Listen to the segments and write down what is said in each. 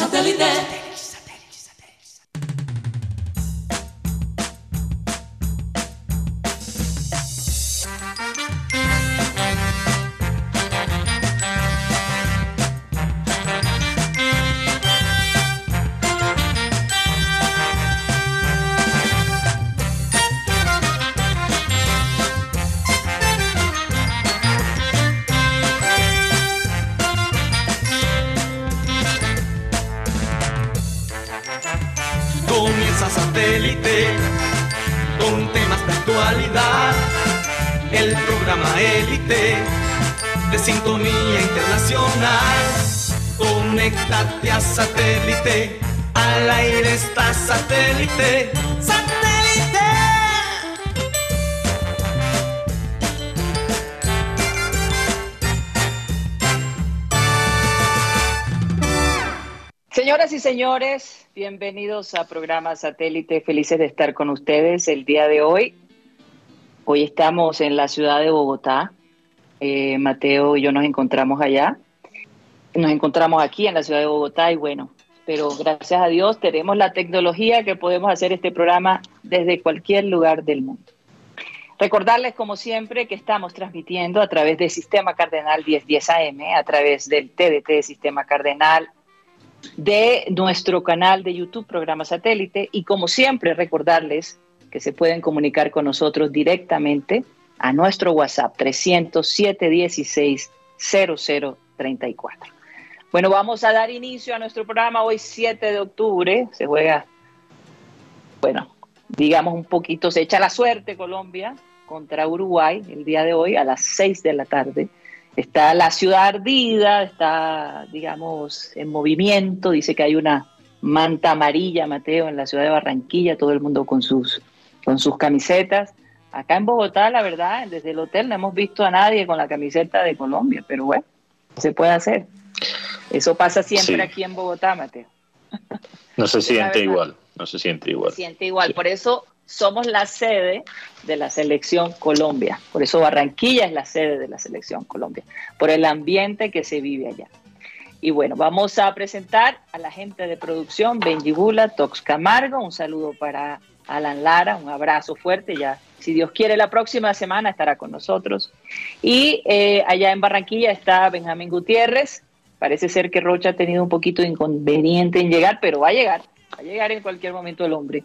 Santellinet. Satellite. señores, bienvenidos a programa Satélite. Felices de estar con ustedes el día de hoy. Hoy estamos en la ciudad de Bogotá. Eh, Mateo y yo nos encontramos allá. Nos encontramos aquí en la ciudad de Bogotá y bueno, pero gracias a Dios tenemos la tecnología que podemos hacer este programa desde cualquier lugar del mundo. Recordarles, como siempre, que estamos transmitiendo a través del Sistema Cardenal 1010 AM, a través del TDT Sistema Cardenal de nuestro canal de YouTube, programa satélite, y como siempre recordarles que se pueden comunicar con nosotros directamente a nuestro WhatsApp 307 16 0034. Bueno, vamos a dar inicio a nuestro programa hoy 7 de octubre, se juega, bueno, digamos un poquito, se echa la suerte Colombia contra Uruguay el día de hoy a las 6 de la tarde Está la ciudad ardida, está, digamos, en movimiento. Dice que hay una manta amarilla, Mateo, en la ciudad de Barranquilla, todo el mundo con sus, con sus camisetas. Acá en Bogotá, la verdad, desde el hotel no hemos visto a nadie con la camiseta de Colombia, pero bueno, se puede hacer. Eso pasa siempre aquí en Bogotá, Mateo. No se siente igual, no se siente igual. Se siente igual, por eso somos la sede de la selección Colombia. Por eso Barranquilla es la sede de la selección Colombia, por el ambiente que se vive allá. Y bueno, vamos a presentar a la gente de producción, Benji Bula, Tox Camargo, un saludo para Alan Lara, un abrazo fuerte, ya si Dios quiere la próxima semana estará con nosotros. Y eh, allá en Barranquilla está Benjamín Gutiérrez, parece ser que Rocha ha tenido un poquito de inconveniente en llegar, pero va a llegar, va a llegar en cualquier momento el hombre.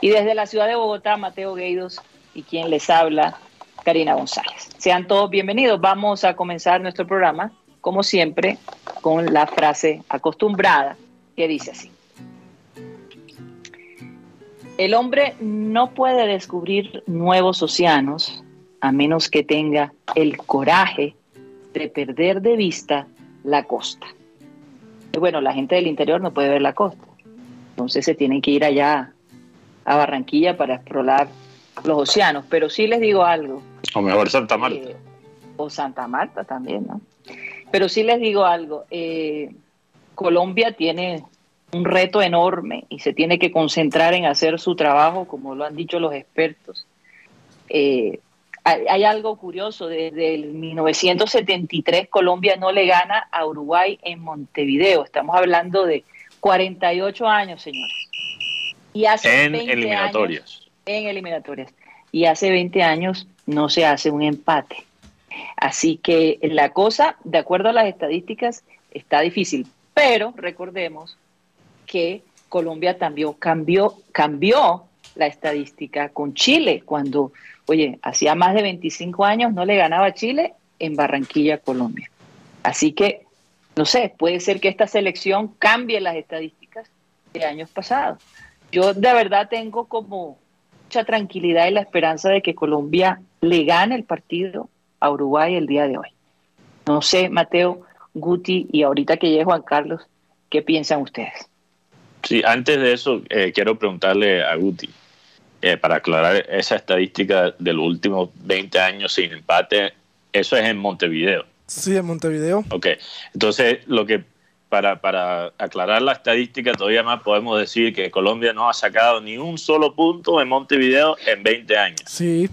Y desde la ciudad de Bogotá, Mateo Gueidos y quien les habla, Karina González. Sean todos bienvenidos. Vamos a comenzar nuestro programa, como siempre, con la frase acostumbrada que dice así. El hombre no puede descubrir nuevos océanos a menos que tenga el coraje de perder de vista la costa. Y bueno, la gente del interior no puede ver la costa, entonces se tienen que ir allá a Barranquilla para explorar los océanos. Pero sí les digo algo. O mejor Santa Marta. Eh, o Santa Marta también, ¿no? Pero sí les digo algo. Eh, Colombia tiene un reto enorme y se tiene que concentrar en hacer su trabajo, como lo han dicho los expertos. Eh, hay, hay, algo curioso, desde el 1973 Colombia no le gana a Uruguay en Montevideo. Estamos hablando de 48 años, señores en eliminatorias. en eliminatorias. Y hace 20 años no se hace un empate. Así que la cosa, de acuerdo a las estadísticas, está difícil. Pero recordemos que Colombia también cambió, cambió la estadística con Chile, cuando, oye, hacía más de 25 años no le ganaba Chile en Barranquilla, Colombia. Así que, no sé, puede ser que esta selección cambie las estadísticas de años pasados yo de verdad tengo como mucha tranquilidad y la esperanza de que Colombia le gane el partido a Uruguay el día de hoy. No sé, Mateo, Guti y ahorita que llegue Juan Carlos, ¿qué piensan ustedes? Sí, antes de eso eh, quiero preguntarle a Guti, eh, para aclarar esa estadística de los últimos 20 años sin empate, eso es en Montevideo. Sí, en Montevideo. Ok, entonces lo que para, para, aclarar la estadística todavía más, podemos decir que Colombia no ha sacado ni un solo punto en Montevideo en 20 años. Sí.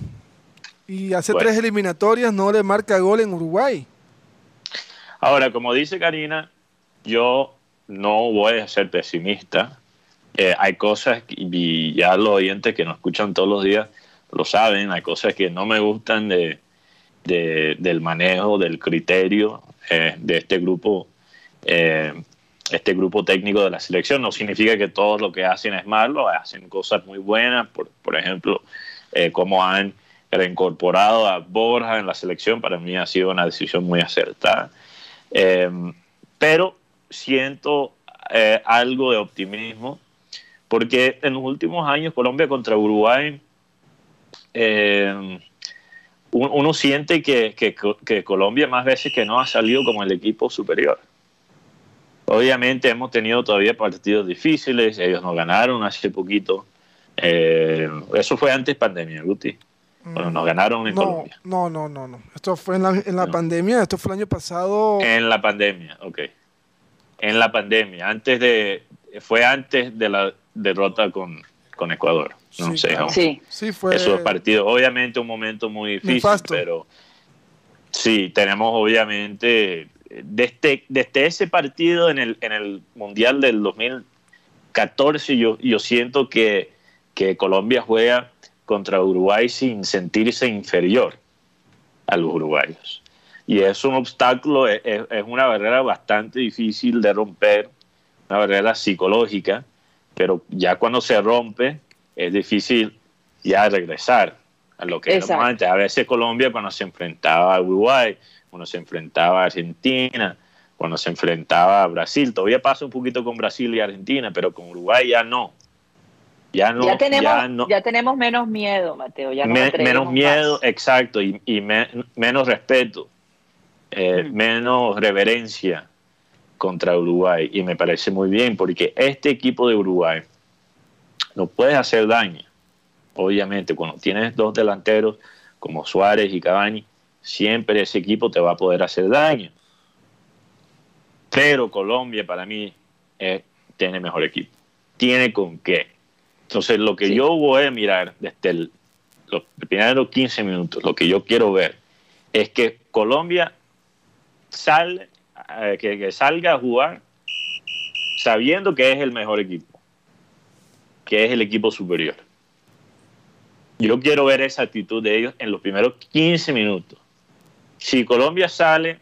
Y hace tres eliminatorias no le marca gol en Uruguay. Ahora, como dice Karina, yo no voy a ser pesimista. Eh, hay cosas, y ya los oyentes que nos escuchan todos los días lo saben, hay cosas que no me gustan de, del manejo, del criterio eh, de este grupo, eh, este grupo técnico de la selección. No significa que todo lo que hacen es malo, hacen cosas muy buenas, por, por ejemplo, como han reincorporado a Borja en la selección, para mí ha sido una decisión muy acertada. pero siento algo de optimismo, porque en los últimos años Colombia contra Uruguay, eh, uno siente que, que, Colombia más veces que no ha salido como el equipo superior. Obviamente hemos tenido todavía partidos difíciles, ellos nos ganaron hace poquito. Eh, eso fue antes pandemia, Guti. Bueno, nos ganaron en Colombia. No, no, no, no. Esto fue en la, en la pandemia, esto fue el año pasado. En la pandemia, ok en la pandemia, antes de, fue antes de la derrota con, con Ecuador. No sí, sé, sí. sí, fue esos partidos. Obviamente un momento muy difícil, pero sí, tenemos obviamente desde, desde ese partido en el, en el Mundial del 2014 yo, yo siento que, que Colombia juega contra Uruguay sin sentirse inferior a los uruguayos y es un obstáculo, es, una barrera bastante difícil de romper, una barrera psicológica, pero ya cuando se rompe es difícil ya regresar a lo que era antes. A veces Colombia cuando se enfrentaba a Uruguay, cuando se enfrentaba a Argentina, cuando se enfrentaba a Brasil, todavía pasa un poquito con Brasil y Argentina, pero con Uruguay ya no. Ya, no, ya, tenemos, ya, tenemos menos miedo, Mateo. Ya menos miedo, exacto, y, menos respeto eh, menos reverencia contra Uruguay y me parece muy bien porque este equipo de Uruguay no puede hacer daño. Obviamente, cuando tienes dos delanteros como Suárez y Cavani, siempre ese equipo te va a poder hacer daño. Pero Colombia para mí tiene mejor equipo. Tiene con qué. Entonces, lo que yo voy a mirar desde los primeros 15 minutos, lo que yo quiero ver es que Colombia sale, eh, que, salga a jugar sabiendo que es el mejor equipo, que es el equipo superior. Yo quiero ver esa actitud de ellos en los primeros 15 minutos. Si Colombia sale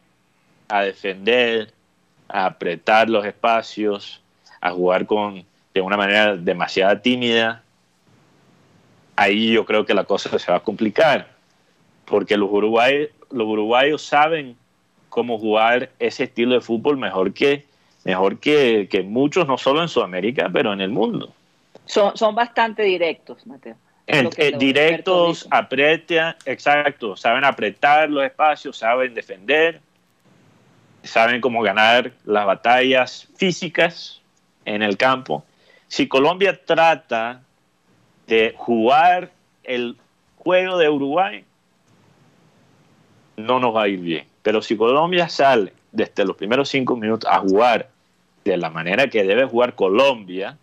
a defender, a apretar los espacios, a jugar con, de una manera demasiado tímida, ahí yo creo que la cosa se va a complicar, porque los los uruguayos saben cómo jugar ese estilo de fútbol mejor que, mejor que, muchos, no solo en Sudamérica, pero en el mundo. Son, son bastante directos, Mateo. Eh, directos, apretan, exacto, saben apretar los espacios, saben defender, saben cómo ganar las batallas físicas en el campo. Si Colombia trata de jugar el juego de Uruguay, no nos va a ir bien. Pero si Colombia sale desde los primeros cinco minutos a jugar de la manera que debe jugar Colombia,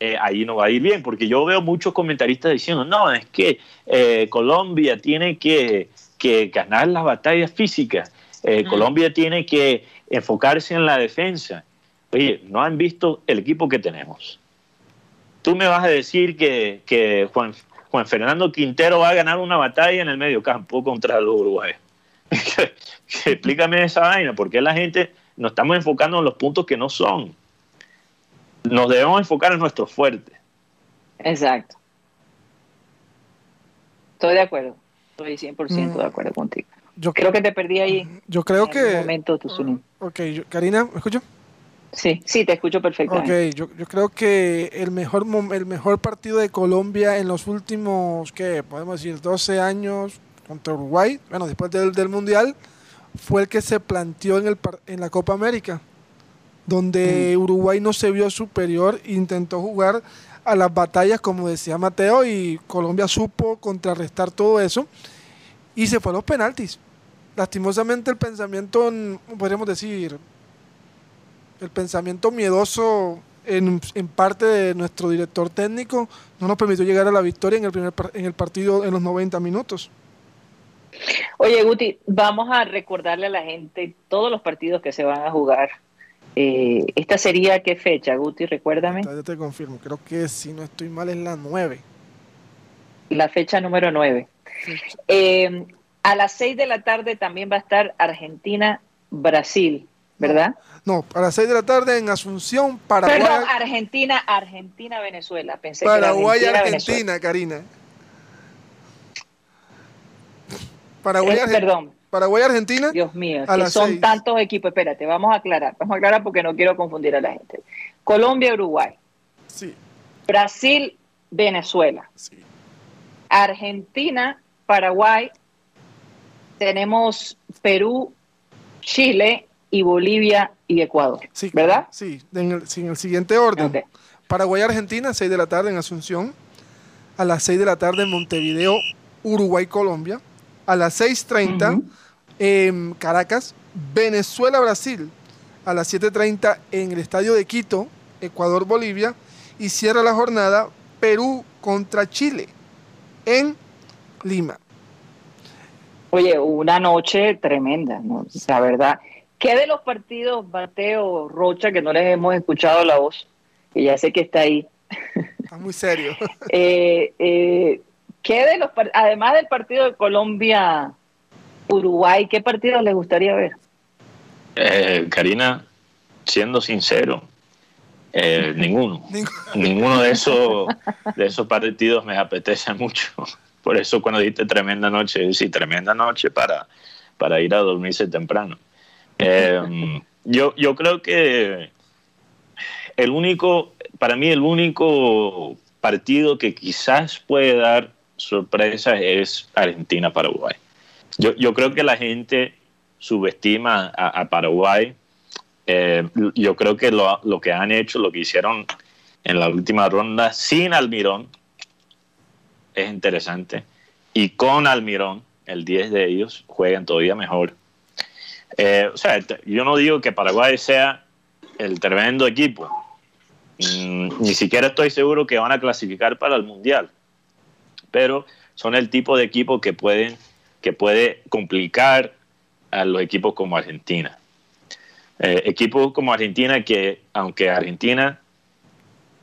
eh, ahí no va a ir bien, porque yo veo muchos comentaristas diciendo, no, es que eh, Colombia tiene que, ganar las batallas físicas, eh, Colombia tiene que enfocarse en la defensa. Oye, no han visto el equipo que tenemos. Tú me vas a decir que, que Juan, Juan Fernando Quintero va a ganar una batalla en el medio campo contra los uruguayos. Explícame esa vaina, porque la gente nos estamos enfocando en los puntos que no son. Nos debemos enfocar en nuestros fuertes. Exacto. Estoy de acuerdo. Estoy 100% de acuerdo contigo. Yo creo que te perdí ahí. Yo creo que. momento, tu ok, Karina, ¿me escucho? Sí, sí, te escucho perfectamente. Ok, yo, yo, creo que el mejor, el mejor partido de Colombia en los últimos, ¿qué? Podemos decir, 12 años contra Uruguay, bueno, después del, del Mundial, fue el que se planteó en, el, en la Copa América, donde mm. Uruguay no se vio superior, intentó jugar a las batallas, como decía Mateo, y Colombia supo contrarrestar todo eso, y se fue a los penaltis. Lastimosamente el pensamiento, podríamos decir, el pensamiento miedoso en, parte de nuestro director técnico no nos permitió llegar a la victoria en el primer en el partido en los 90 minutos. Oye, Guti, vamos a recordarle a la gente todos los partidos que se van a jugar. Eh, ¿Esta sería qué fecha, Guti? Recuérdame. Yo te confirmo, creo que si no estoy mal es la 9. La fecha número 9. Eh, a las 6 de la tarde también va a estar Argentina-Brasil, ¿verdad? No, a las 6 de la tarde en Asunción, Paraguay. Perdón, Argentina, Argentina, Venezuela. Pensé Paraguay, que Argentina, Karina. Paraguay, eh, perdón. Paraguay, Argentina. Dios mío, que son tantos equipos. Espérate, vamos a aclarar. Vamos a aclarar porque no quiero confundir a la gente. Colombia, Uruguay. Sí. Brasil, Venezuela. Sí. Argentina, Paraguay. Tenemos Perú, Chile y Bolivia y Ecuador. Sí, ¿Verdad? Sí, en el, el siguiente orden. Paraguay, Argentina, 6 de la tarde en Asunción. A las 6 de la tarde en Montevideo, Uruguay, Colombia a las 6.30 en Caracas, Venezuela, Brasil, a las 7.30 en el Estadio de Quito, Ecuador, Bolivia, y cierra la jornada Perú contra Chile en Lima. Oye, una noche tremenda, ¿no? La verdad. ¿Qué de los partidos, Mateo Rocha, que no les hemos escuchado la voz? Que ya sé que está ahí. Está muy serio. eh, eh, ¿Qué de los además del partido de Colombia Uruguay, qué partidos les gustaría ver? Eh, Karina, siendo sincero, eh, ninguno. ninguno de esos de esos partidos me apetece mucho. Por eso cuando diste tremenda noche, sí, tremenda noche para, para ir a dormirse temprano. Eh, yo, yo creo que el único, para mí el único partido que quizás puede dar sorpresa es Argentina-Paraguay. Yo, yo, creo que la gente subestima a, Paraguay. Eh, yo creo que lo, lo, que han hecho, lo que hicieron en la última ronda sin Almirón, es interesante. Y con Almirón, el 10 de ellos, juegan todavía mejor. Eh, o sea, yo no digo que Paraguay sea el tremendo equipo. Mm, ni siquiera estoy seguro que van a clasificar para el Mundial pero son el tipo de equipo que pueden que puede complicar a los equipos como Argentina. Eh, equipos como Argentina que, aunque Argentina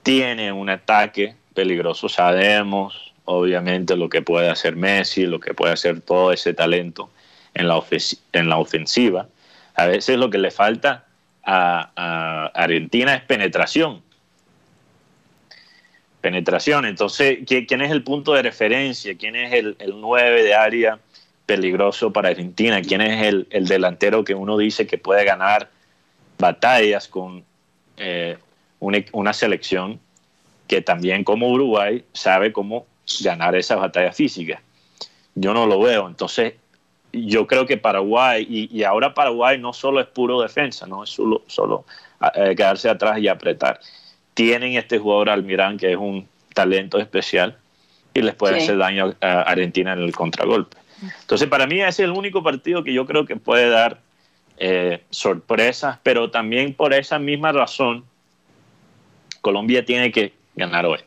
tiene un ataque peligroso, sabemos obviamente lo que puede hacer Messi, lo que puede hacer todo ese talento en la, en la ofensiva. A veces lo que le falta a Argentina es penetración penetración. Entonces, ¿quién es el punto de referencia? ¿Quién es el, el 9 de área peligroso para Argentina? ¿Quién es el, delantero que uno dice que puede ganar batallas con eh, una, selección que también como Uruguay sabe cómo ganar esas batallas físicas? Yo no lo veo. Entonces, yo creo que Paraguay, y, ahora Paraguay no solo es puro defensa, no es solo, solo eh, quedarse atrás y apretar tienen este jugador Almirán, que es un talento especial, y les puede hacer daño a Argentina en el contragolpe. Entonces, para mí ese es el único partido que yo creo que puede dar eh, sorpresas, pero también por esa misma razón, Colombia tiene que ganar hoy.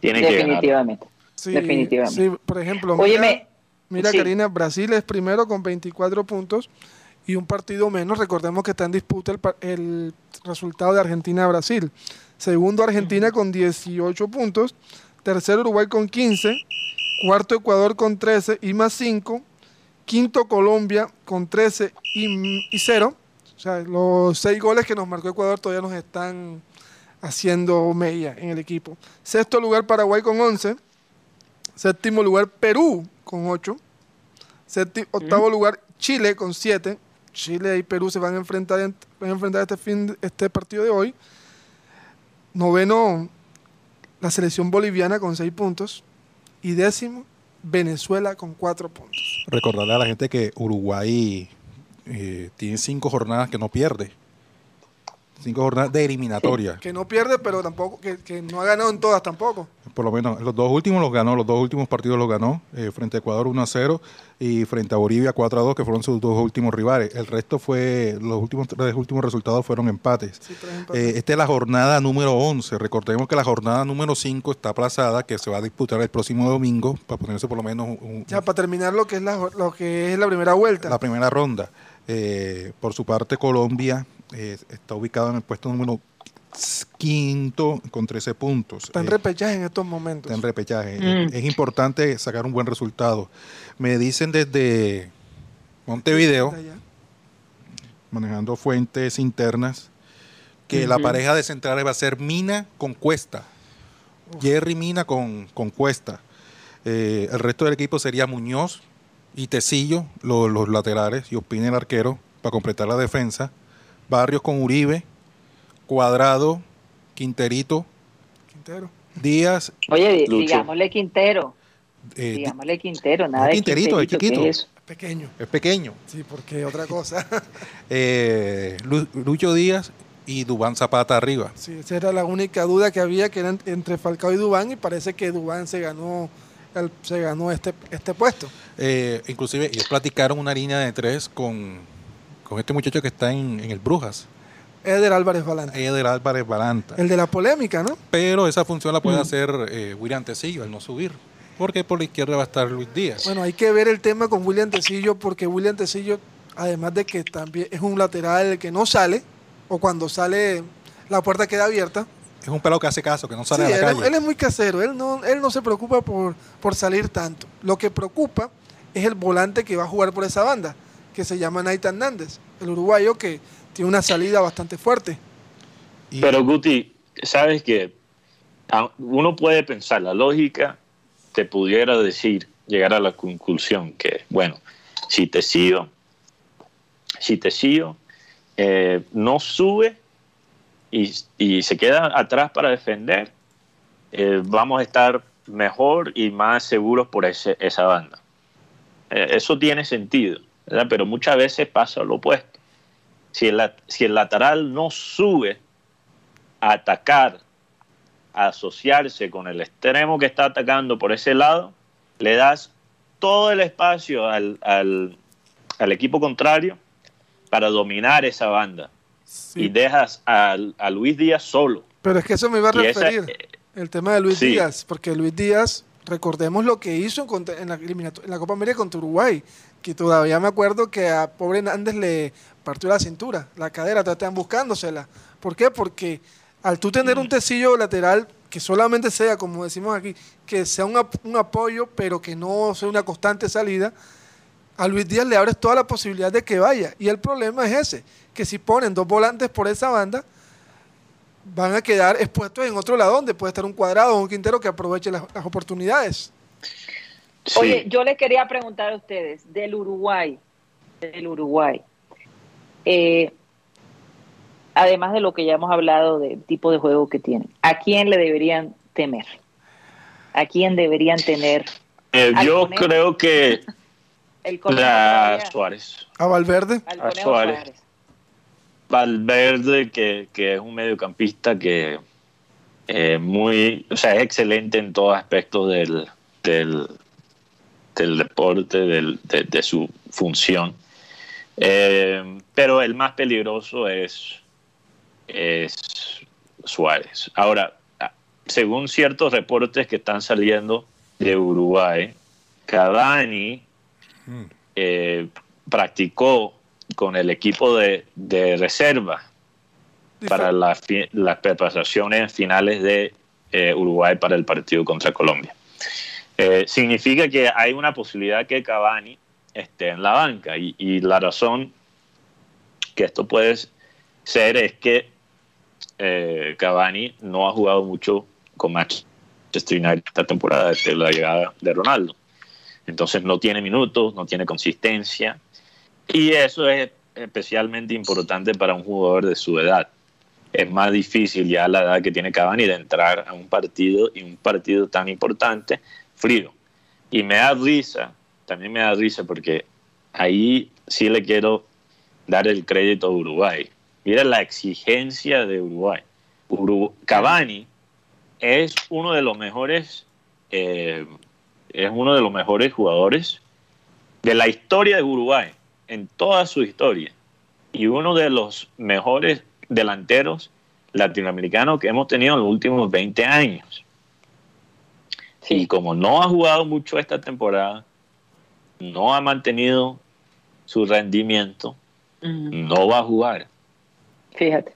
Tiene Definitivamente. Que ganar. Definitivamente. Sí, por ejemplo, mira, Karina, Brasil es primero con 24 puntos y un partido menos. Recordemos que está en disputa el, resultado de Argentina-Brasil. Segundo Argentina con 18 puntos. Tercero Uruguay con 15. Cuarto Ecuador con 13 y más 5. Quinto Colombia con 13 y, 0. O sea, los seis goles que nos marcó Ecuador todavía nos están haciendo media en el equipo. Sexto lugar Paraguay con 11. Séptimo lugar Perú con 8. octavo lugar Chile con 7. Chile y Perú se van a enfrentar, van a enfrentar este, fin, este partido de hoy. Noveno, la selección boliviana con seis puntos. Y décimo, Venezuela con cuatro puntos. Recordarle a la gente que Uruguay eh, tiene cinco jornadas que no pierde. Cinco jornadas de eliminatoria. Que no pierde, pero tampoco, que, que no ha ganado en todas tampoco. Por lo menos los dos últimos los ganó, los dos últimos partidos los ganó, eh, frente a Ecuador 1 a 0 y frente a Bolivia 4 a 2, que fueron sus dos últimos rivales. El resto fue, los últimos tres últimos resultados fueron empates. Sí, empates. Eh, esta es la jornada número 11. Recordemos que la jornada número 5 está aplazada, que se va a disputar el próximo domingo, para ponerse por lo menos un- un- Ya para terminar lo que es la, lo que es la primera vuelta. la primera ronda. Eh, por su parte, Colombia eh, está ubicado en el puesto número quinto con 13 puntos. Está en Eh, repechaje en estos momentos. está en repechaje. Mm. Es, es importante sacar un buen resultado. Me dicen desde Montevideo, manejando fuentes internas, que la pareja de centrales va a ser Mina con Cuesta. Jerry Mina con, con Cuesta. Eh, el resto del equipo sería Muñoz y Tecillo, lo- los laterales, y Ospina el arquero, para completar la defensa. Barrios con Uribe, Cuadrado, Quinterito, Quintero. Díaz. Oye, Lucho. digámosle Quintero, eh, di- digámosle Quintero, nada de Quinterito, es Quinterito, ¿qué chiquito. es? Pequeño. es pequeño. Sí, porque otra cosa. Eh, Lu- Lucho Díaz y Dubán Zapata arriba. Sí, esa era la única duda que había, que era en- entre Falcao y Dubán, y parece que Dubán se ganó el- se ganó este, este puesto. Eh, inclusive ellos platicaron una línea de tres con, con este muchacho que está en, en el Brujas, Eder Álvarez Balanta. Eder Álvarez Balanta. El de la polémica, ¿no? Pero esa función la puede Mm. hacer eh, William Tecillo al no subir. Porque por la izquierda va a estar Luis Díaz. Bueno, hay que ver el tema con William Tecillo, porque William Tecillo, además de que también es un lateral que no sale, o cuando sale la puerta queda abierta. es un pelado que hace caso, que no sale Sí, a la él, calle. él es muy casero, él no, él no se preocupa por, por salir tanto. Lo que preocupa es el volante que va a jugar por esa banda, que se llama Naita Hernández, el uruguayo que tiene una salida bastante fuerte. Y- Pero Guti, sabes que uno puede pensar, la lógica te pudiera decir, llegar a la conclusión que, bueno, si te sigo, si te sigo, eh, no sube y, y se queda atrás para defender, eh, vamos a estar mejor y más seguros por ese, esa banda. Eh, eso tiene sentido, ¿verdad? pero muchas veces pasa lo opuesto. Si el, si el lateral no sube a atacar, a asociarse con el extremo que está atacando por ese lado, le das todo el espacio al, al- al equipo contrario para dominar esa banda Sí, y dejas al- a, Luis Díaz solo. pero es que eso me iba a Y esa- referir, el tema de Luis Sí. Díaz, porque Luis Díaz, recordemos lo que hizo en la, eliminato- en la Copa América contra Uruguay, que todavía me acuerdo que a pobre Hernández le partió la cintura, la cadera, tratan buscándosela. ¿Por qué? Porque al tú tener un tecillo lateral que solamente sea, como decimos aquí, que sea un, ap- un apoyo, pero que no sea una constante salida, a Luis Díaz le abres toda la posibilidad de que vaya. Y el problema es ese, que si ponen dos volantes por esa banda, van a quedar expuestos en otro lado donde puede estar un cuadrado o un quintero que aproveche las, las oportunidades. Sí. Oye, yo les quería preguntar a ustedes, del Uruguay, del Uruguay, eh, además de lo que ya hemos hablado del tipo de juego que tienen, ¿a quién le deberían temer? ¿A quién deberían tener Eh, yo conejo. creo que el la? Suárez. A Valverde, Al a conejo Suárez. Suárez. Valverde, que, que es un mediocampista que eh, muy, o sea, es excelente en todos aspectos del, del, del deporte, del- de, de su función. Eh, pero el más peligroso es, es Suárez. Ahora, ah, según ciertos reportes que están saliendo de Uruguay, Cavani Mm. eh, practicó con el equipo de, de reserva para las preparaciones finales de eh, Uruguay para el partido contra Colombia. Eh, significa que hay una posibilidad que Cavani esté en la banca y, y la razón que esto puede ser es que eh, Cavani no ha jugado mucho con Manchester United esta temporada desde la llegada de Ronaldo. Entonces no tiene minutos, no tiene consistencia y eso es especialmente importante para un jugador de su edad. Es más difícil ya la edad que tiene Cavani de entrar a un partido y un partido tan importante frío. Y me da risa, también me da risa porque ahí sí le quiero dar el crédito a Uruguay. mira la exigencia de Uruguay. Uru- Cavani es uno de los mejores, eh, es uno de los mejores jugadores de la historia de Uruguay, en toda su historia, y uno de los mejores delanteros latinoamericanos que hemos tenido en los últimos 20 años. Y como no ha jugado mucho esta temporada, no ha mantenido su rendimiento, no va a jugar. Fíjate.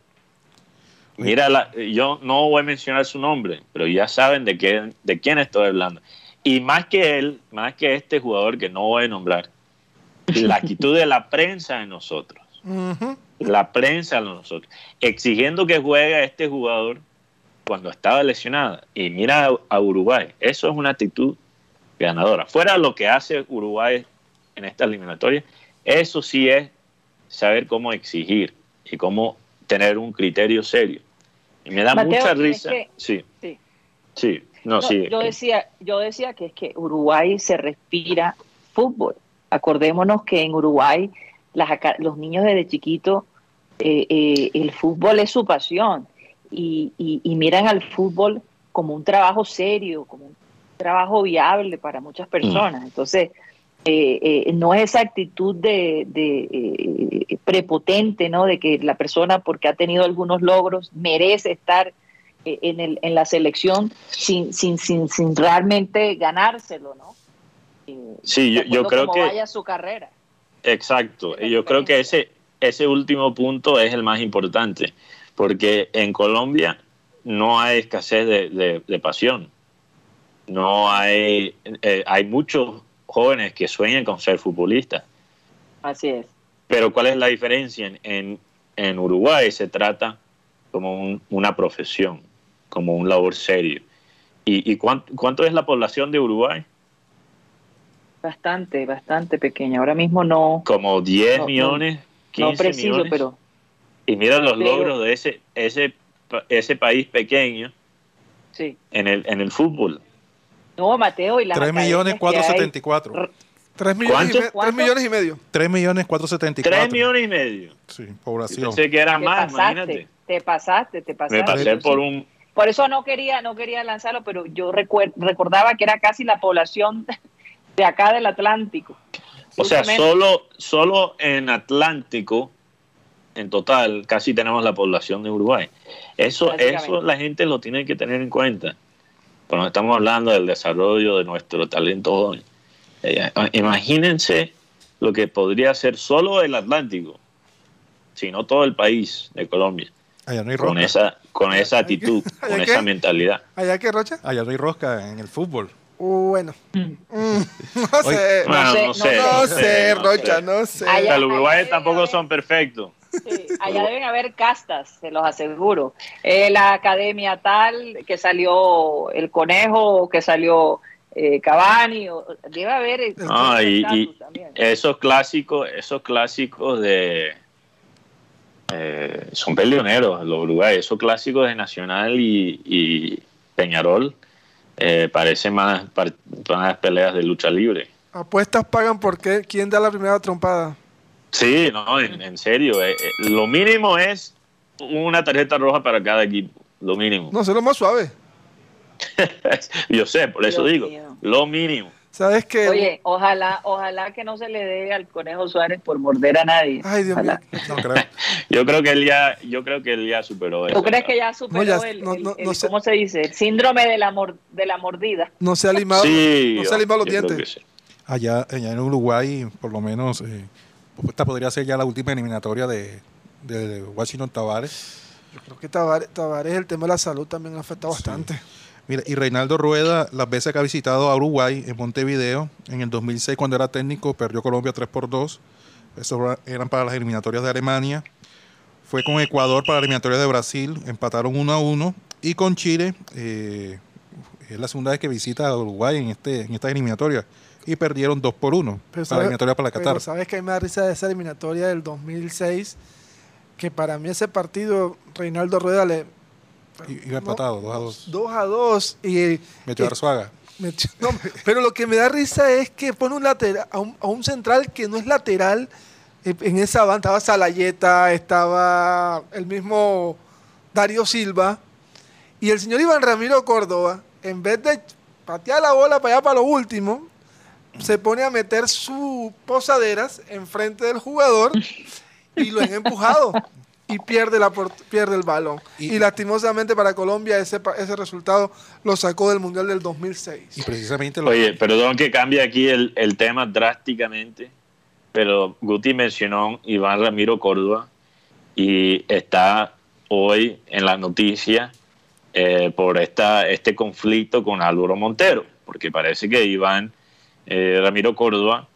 Mira, la- yo no voy a mencionar su nombre, pero ya saben de, qué, de quién estoy hablando. Y más que él, más que este jugador que no voy a nombrar, la actitud de la prensa en nosotros. La prensa en nosotros. Exigiendo que juegue a este jugador cuando estaba lesionada. Y mira a, Uruguay. Eso es una actitud ganadora. Fuera lo que hace Uruguay en esta eliminatoria, eso sí es saber cómo exigir y cómo tener un criterio serio. Y me da Mateo, mucha es risa. que- sí, sí. sí. No, No, sí. yo decía, yo decía que es que Uruguay se respira fútbol. Acordémonos que en Uruguay las los niños desde chiquitos eh, eh, el fútbol es su pasión y, y- y miran al fútbol como un trabajo serio, como un trabajo viable para muchas personas. Entonces, eh, eh, no es esa actitud de, de, eh, prepotente, ¿no? De que la persona, porque ha tenido algunos logros, merece estar en, el, en la selección sin, sin, sin, sin realmente ganárselo, ¿no? Sí, yo- yo creo que- vaya su carrera. Exacto. Y yo creo que ese, ese último punto es el más importante, porque en Colombia no hay escasez de, de- de pasión. No hay, eh, hay muchos jóvenes que sueñan con ser futbolistas. Así es. Pero ¿cuál es la diferencia? En, en, en Uruguay se trata como un- una profesión, como un labor serio. ¿Y, y cuánto, cuánto es la población de Uruguay? Bastante, bastante pequeña. Ahora mismo no, Como 10 No, no, millones, 15 no preciso, millones. pero Y mira los Pero- logros de ese, ese, ese país pequeño sí. en el, en el fútbol. No, Mateo, y las 3 millones academias que hay- 474. Tres millones, y ¿Cuánto? me- tres ¿Cuánto? millones y medio. 3 millones 474. 3 millones y medio. Sí, Yo población. pensé que era Te más, pasaste, imagínate. te pasaste, te pasaste. Me pasé Yo por un... Por eso no quería, no quería lanzarlo, pero yo recuer- recordaba que era casi la población de acá del Atlántico. O sea, solo, solo en Atlántico, en total, casi tenemos la población de Uruguay. Eso, eso la gente lo tiene que tener en cuenta. Cuando estamos hablando del desarrollo de nuestro talento joven. Eh, imagínense lo que podría ser solo el Atlántico, si no todo el país de Colombia, Allá no hay con rosca. esa, con esa actitud, ¿Allá con qué? esa mentalidad. ¿Allá qué, Rocha? Allá no hay rosca en el fútbol. Uh, bueno. Mm. Mm, no sé. Bueno, sé, no no sé. No Rocha, no sé. Allá- Los uruguayos allá tampoco son perfectos. Sí, allá deben haber castas, se los aseguro. Eh, la academia tal, que salió el conejo, que salió eh, Cavani, o- debe haber. eh, Ah, y- esos clásicos, esos clásicos de eh, son peleoneros los uruguayos, esos clásicos de Nacional y, y Peñarol eh, parecen más, peleas de lucha libre. Apuestas pagan por qué, quién da la primera trompada. Sí, no, en, en serio, eh, eh, lo mínimo es una tarjeta roja para cada equipo, lo mínimo. No sé, lo más suave. Yo sé, por eso Dios digo, mío. lo mínimo. ¿Sabes qué? Oye, ojalá, ojalá que no se le dé al conejo Suárez por morder a nadie. Ay, Dios Ojalá. mío. No creo. Yo creo que él ya, yo creo que él ya superó eso. ¿Tú crees que ya superó No, ya- el, no, el- no, el- no sé. ¿cómo se dice? El síndrome de la, mor- de la mordida. No se ha limado, Sí, no se ha limado los dientes. sí. Allá, allá en Uruguay, por lo menos, eh, esta podría ser ya la última eliminatoria de, de Washington Tavares. Yo creo que Tavares, Tavares, el tema de la salud también ha afectado Sí. bastante. Mira, y Reinaldo Rueda, las veces que ha visitado a Uruguay en Montevideo, en el 2006 cuando era técnico, perdió Colombia 3 por 2. Esos eran para las eliminatorias de Alemania. Fue con Ecuador para las eliminatorias de Brasil, empataron 1 a 1. Y con Chile, eh, es la segunda vez que visita a Uruguay en, este, en estas eliminatorias. Y perdieron 2 por 1 para la eliminatoria para pero Qatar. sabes que me da risa de esa eliminatoria del 2006, que para mí ese partido, Reinaldo Rueda le... Y- Iba empatado, 2 a 2. 2 a 2 y... Metió a y- Arzuaga. metió- no, pero lo que me da risa es que pone un lateral, a un, a un central que no es lateral, En esa banda estaba Salayeta, estaba el mismo Darío Silva. Y el señor Iván Ramiro Córdoba, en vez de patear la bola para allá para lo último, se pone a meter sus posaderas enfrente del jugador y lo han empujado y pierde, la, pierde el balón. Y, lastimosamente para Colombia ese, ese resultado lo sacó del Mundial del 2006. Y precisamente Oye, perdón que cambie aquí el, el tema drásticamente, pero Guti mencionó Iván Ramiro Córdoba y está hoy en la noticia eh, por esta, este conflicto con Álvaro Montero, porque parece que Iván eh, Ramiro Córdoba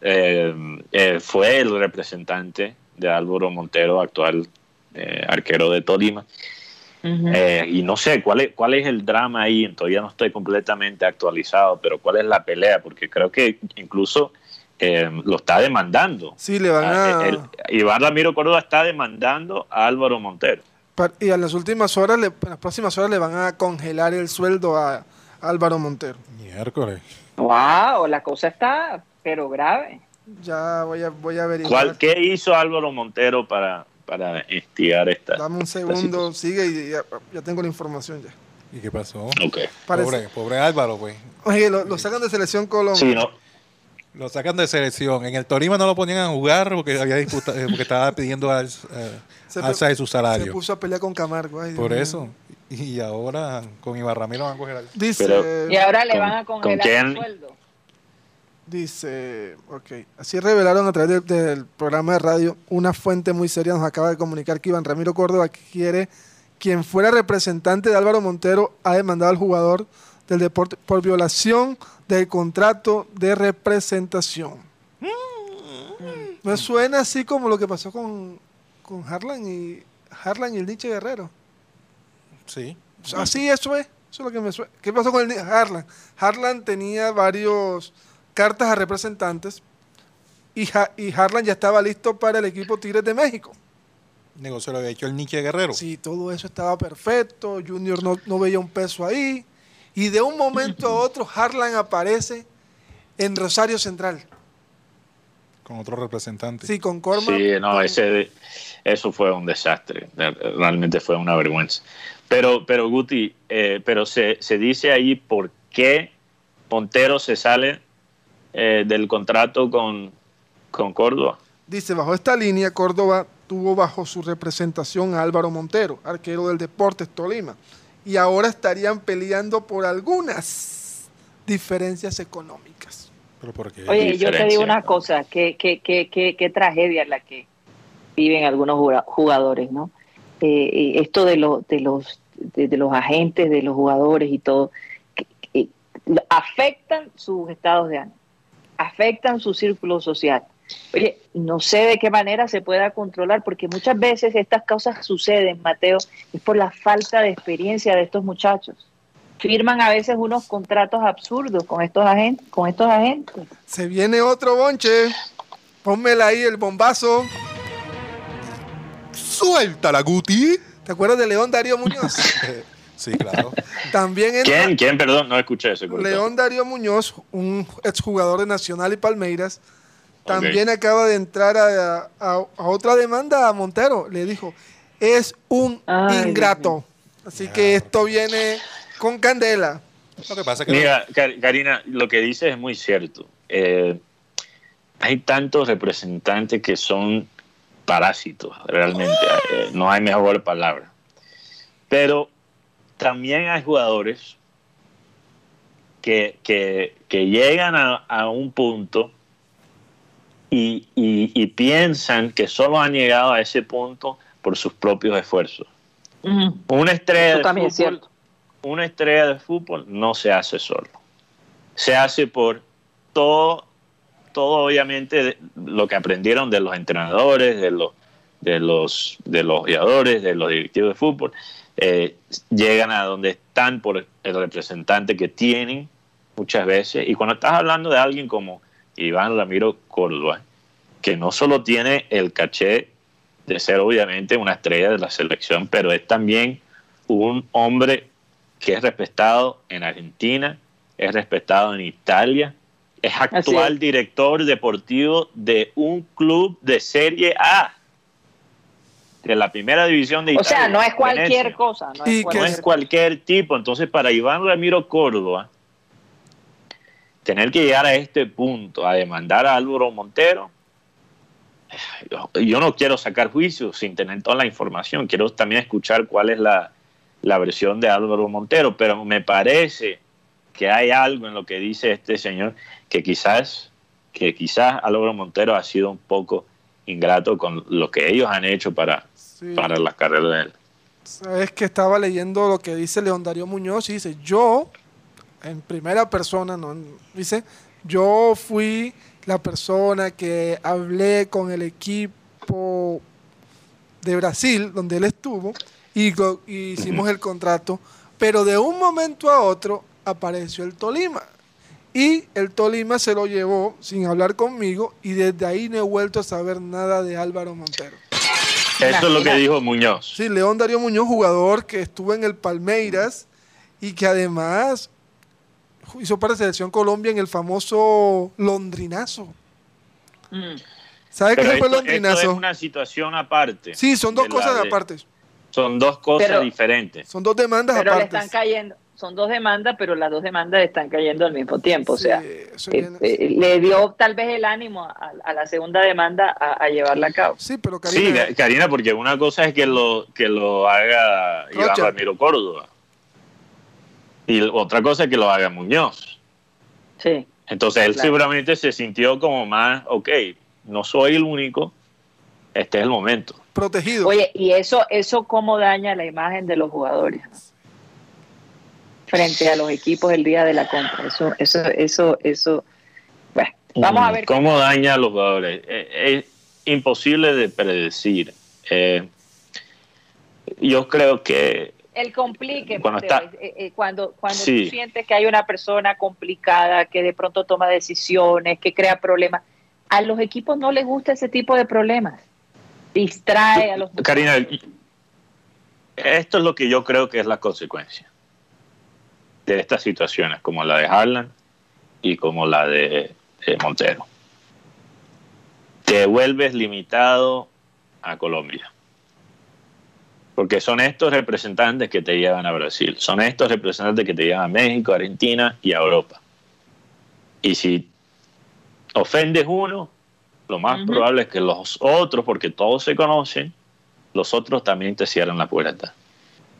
eh, fue el representante de Álvaro Montero, actual arquero de Tolima. y no sé cuál es, cuál es el drama ahí, todavía no estoy completamente actualizado, pero cuál es la pelea, porque creo que incluso lo está demandando. Sí, le van ah, a... Iván Ramiro Córdoba está demandando a Álvaro Montero. Y en las últimas horas, en las próximas horas le van a congelar el sueldo a, Álvaro Montero. Miércoles. Wow, la cosa está, pero grave. Ya voy a, voy a averiguar. ¿Qué hizo Álvaro Montero para, para instigar esta? Dame un segundo, sigue y ya, tengo la información ya. ¿Y qué pasó? Okay. Pobre, pobre Álvaro, pues. Oye, lo, lo, sacan de selección Colombia. Sí, no. Lo sacan de selección. En el Torima no lo ponían a jugar porque había eh, porque estaba pidiendo al, eh, alza de su salario. Se puso a pelear con Camargo. Por eso. Y ahora con Iván Ramiro van a coger al... Dice, y ahora le van a congelar el sueldo. Dice, ok, así revelaron a través del programa de radio, una fuente muy seria nos acaba de comunicar que Iván Ramiro Córdoba quiere, quien fuera representante de Álvaro Montero, ha demandado al jugador del deporte por violación del contrato de representación. Me suena así como lo que pasó con, con Harlan y Harlan y el Nietzsche Guerrero. Sí. Así eso es. Eso es lo que me suena. ¿Qué pasó con el Harlan? Harlan tenía varios cartas a representantes y, y Harlan ya estaba listo para el equipo Tigres de México. negocio lo había hecho el Nietzsche Guerrero. Sí, todo eso estaba perfecto. Junior no, no veía un peso ahí. Y de un momento a otro, Harlan aparece en Rosario Central. Con otro representante. Sí, con Corma. Sí, no, ese, eso fue un desastre. Realmente fue una vergüenza. Pero, pero Guti, eh, pero se, dice ahí por qué Montero se sale eh, del contrato con, con Córdoba. Dice, bajo esta línea, Córdoba tuvo bajo su representación a Álvaro Montero, arquero del Deportes Tolima y ahora estarían peleando por algunas diferencias económicas. Oye, yo te digo una cosa, qué, qué, qué, qué, tragedia la que viven algunos jugadores, ¿no? Eh, esto de, de, los, de, los agentes, de los jugadores y todo, afectan sus estados de ánimo, afectan su círculo social. Oye, no sé de qué manera se pueda controlar, porque muchas veces estas cosas suceden, Mateo, es por la falta de experiencia de estos muchachos. Firman a veces unos contratos absurdos con estos agentes. Con estos agentes. Se viene otro bonche. Pónmela ahí el bombazo. Suéltala, Guti. ¿Te acuerdas de León Darío Muñoz? sí, claro. También ¿Quién? ¿Quién? Perdón, no escuché eso. León Darío Muñoz, un exjugador de Nacional y Palmeiras, también acaba de entrar a, otra demanda a Montero. Le dijo, es un ingrato. Así que esto viene con candela. Mira, Karina, lo que dice es muy cierto. Eh, hay tantos representantes que son parásitos, realmente. Eh, no hay mejor palabra. Pero también hay jugadores que, llegan a un punto y, piensan que solo han llegado a ese punto por sus propios esfuerzos. Una estrella de fútbol, una estrella de fútbol no se hace solo. Se hace por todo, todo obviamente lo que aprendieron de los entrenadores, de los, de los, de los jugadores, de los directivos de fútbol. Eh, llegan a donde están por el representante que tienen muchas veces. Y cuando estás hablando de alguien como Iván Ramiro Córdoba, que no solo tiene el caché de ser obviamente una estrella de la selección, pero es también un hombre que es respetado en Argentina, es respetado en Italia, es actual es. director deportivo de un club de Serie A, de la primera división de O Italia. sea, no es cualquier Venecia. cosa. No es No cualquier es cualquier tipo. Entonces, para Iván Ramiro Córdoba, tener que llegar a este punto, a demandar a Álvaro Montero, yo, yo no quiero sacar juicios sin tener toda la información. Quiero también escuchar cuál es la, la versión de Álvaro Montero, pero me parece que hay algo en lo que dice este señor que quizás, que quizás Álvaro Montero ha sido un poco ingrato con lo que ellos han hecho para, Sí. para la carrera de él. Sabes que estaba leyendo lo que dice León Darío Muñoz y dice, yo, en primera persona, no, dice, yo fui la persona que hablé con el equipo de Brasil, donde él estuvo, y, y hicimos el contrato, pero de un momento a otro apareció el Tolima. Y el Tolima se lo llevó sin hablar conmigo y desde ahí no he vuelto a saber nada de Álvaro Montero. Eso es lo que dijo Muñoz. Sí, León Darío Muñoz, jugador que estuvo en el Palmeiras y que además hizo para Selección Colombia en el famoso Londrinazo. Mm. ¿Sabes qué fue esto Londrinazo? es una situación aparte. Sí, son dos cosas de- aparte. Son dos cosas Pero- diferentes. Son dos demandas Pero le están cayendo, son dos demandas, pero las dos demandas están cayendo al mismo tiempo. O Sí, sea, eh, eh, le dio tal vez el ánimo a, a la segunda demanda a, a llevarla a cabo. sí, pero Sí, Karina, Ga- Karina, porque una cosa es que lo, que lo haga Iván Rocha. Ramiro Córdoba. Y otra cosa es que lo haga Muñoz. Sí. Entonces él Claro. seguramente se sintió como más, ok, no soy el único, este es el momento. protegido. Oye, y eso, eso cómo daña la imagen de los jugadores. Frente a los equipos el día de la compra. Eso, eso, eso, eso. Bueno, vamos a ver. Mm, ¿Cómo daña a los jugadores? Eh, Es imposible de predecir. Eh, yo creo que el complique Cuando Mateo, está- eh, eh, cuando cuando Sí. tú sientes que hay una persona complicada que de pronto toma decisiones que crea problemas a los equipos no les gusta ese tipo de problemas distrae a los Karina, esto es lo que yo creo que es la consecuencia de estas situaciones, como la de Harlan y como la de, eh, Montero. Te vuelves limitado a Colombia. Porque son estos representantes que te llevan a Brasil, son estos representantes que te llevan a México, Argentina y a Europa. Y si ofendes uno, lo más probable es que los otros, porque todos se conocen, los otros también te cierran la puerta.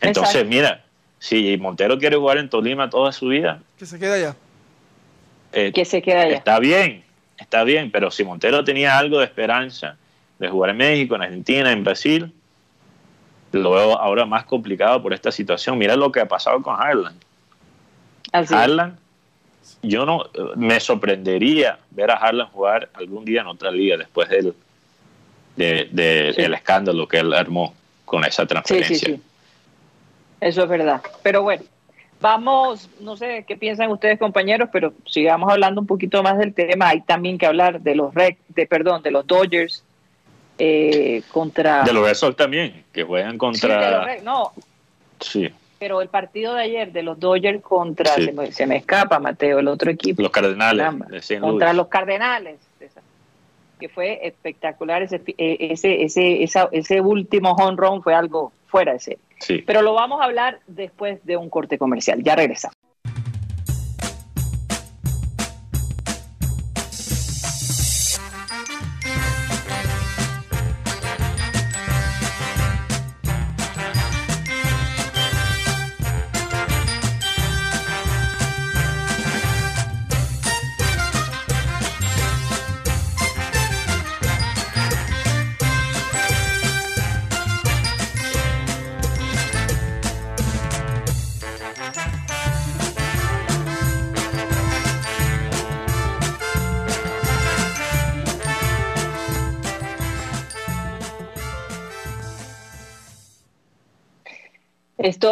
Entonces, Exacto. mira, si Montero quiere jugar en Tolima toda su vida, Que se queda allá. eh, que se queda allá está bien, está bien, pero si Montero tenía algo de esperanza de jugar en México, en Argentina, en Brasil, lo veo ahora más complicado por esta situación. Mira lo que ha pasado con Harlan. Así. Harlan, yo no me sorprendería ver a Harlan jugar algún día en otra liga después del de, de- Sí. el escándalo que él armó con esa Sí, transferencia. sí, sí. Eso es verdad. Pero bueno, vamos, no sé qué piensan ustedes, compañeros, pero sigamos hablando un poquito más del tema. Hay también que hablar de los Red, de perdón, de los Dodgers eh, contra. De los Red Sox también, que juegan Sí, de contra... los Red- no, sí, pero el partido de ayer de los Dodgers contra, Sí. se, me, se me escapa, Mateo, el otro equipo, los Cardenales Caramba. contra los Cardenales, que fue espectacular ese, eh, ese, ese, esa- ese último home run fue algo fuera de serie. Sí. Pero lo vamos a hablar después de un corte comercial. Ya regresamos.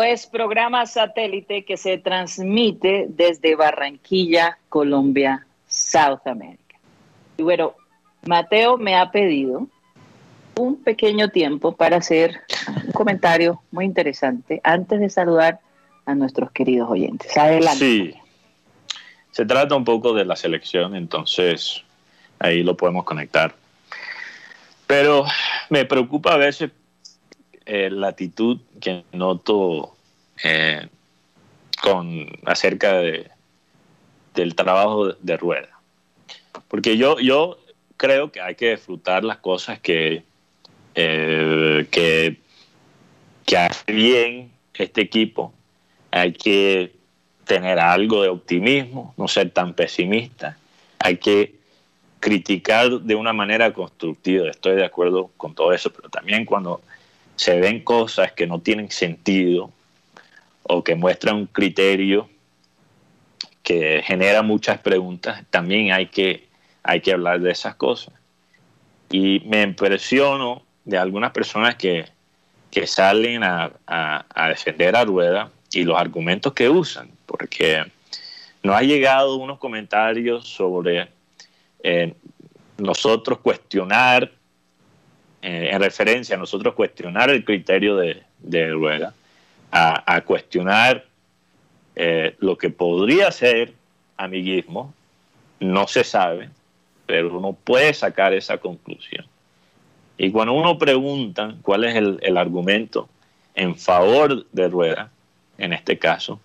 Es programa satélite que se transmite desde Barranquilla, Colombia, South America. Y bueno, Mateo me ha pedido un pequeño tiempo para hacer un comentario muy interesante antes de saludar a nuestros queridos oyentes. Adelante. Sí. se trata un poco de la selección, entonces ahí lo podemos conectar. Pero me preocupa a veces eh, la actitud que noto eh, con acerca de, del trabajo de, rueda. Porque yo, yo creo que hay que disfrutar las cosas que, eh, que, que hace bien este equipo. Hay que tener algo de optimismo, no ser tan pesimista. Hay que criticar de una manera constructiva. Estoy de acuerdo con todo eso, pero también cuando se ven cosas que no tienen sentido o que muestran un criterio que genera muchas preguntas, también hay que, hay que hablar de esas cosas. Y me impresiono de algunas personas que, que salen a, a, defender a Rueda y los argumentos que usan, porque nos ha llegado unos comentarios sobre eh, nosotros cuestionar eh, en referencia a nosotros cuestionar el criterio de, de Rueda, a, cuestionar eh, lo que podría ser amiguismo, no se sabe, pero uno puede sacar esa conclusión. Y cuando uno pregunta cuál es el, argumento en favor de Rueda, en este caso,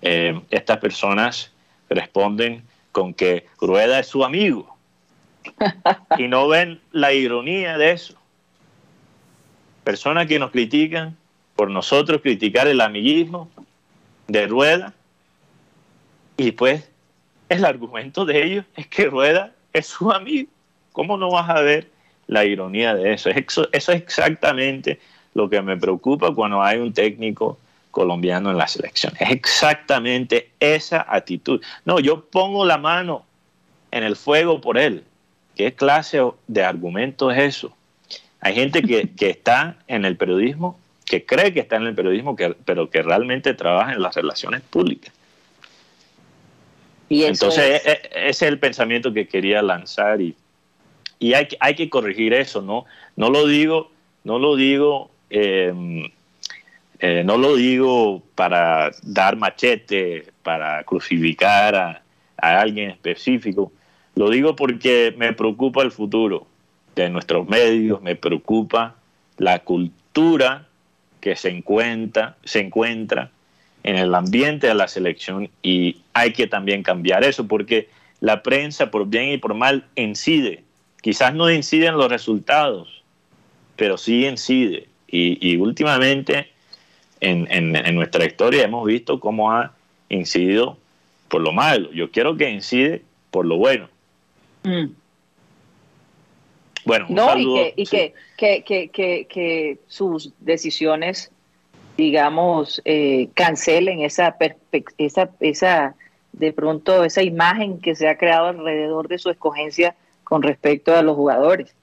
eh, estas personas responden con que Rueda es su amigo y no ven la ironía de eso personas que nos critican por nosotros criticar el amiguismo de Rueda. Y pues el argumento de ellos es que Rueda es su amigo. ¿Cómo no vas a ver la ironía de eso? Eso, eso es exactamente lo que me preocupa cuando hay un técnico colombiano en la selección. Es exactamente esa actitud. No, yo pongo la mano en el fuego por él. ¿Qué clase de argumento es eso? Hay gente que, está en el periodismo, que cree que está en el periodismo, pero que realmente trabaja en las relaciones públicas. Y Entonces, e, e, ese es el pensamiento que quería lanzar y, y hay, hay que corregir eso, ¿no? No lo digo, no lo digo, em, eh, no lo digo para dar machete, para crucificar a, a alguien específico. Lo digo porque me preocupa el futuro de nuestros medios, me preocupa la cultura que se encuentra, se encuentra en el ambiente de la selección y hay que también cambiar eso porque la prensa por bien y por mal incide. Quizás no incide en los resultados, pero sí incide. Y, últimamente en, nuestra historia hemos visto cómo ha incidido por lo malo. Yo quiero que incide por lo bueno. Mm. Bueno, no, y, que, que, sus decisiones, digamos, eh, cancelen esa, esa, esa, de pronto, esa imagen que se ha creado alrededor de su escogencia con respecto a los jugadores.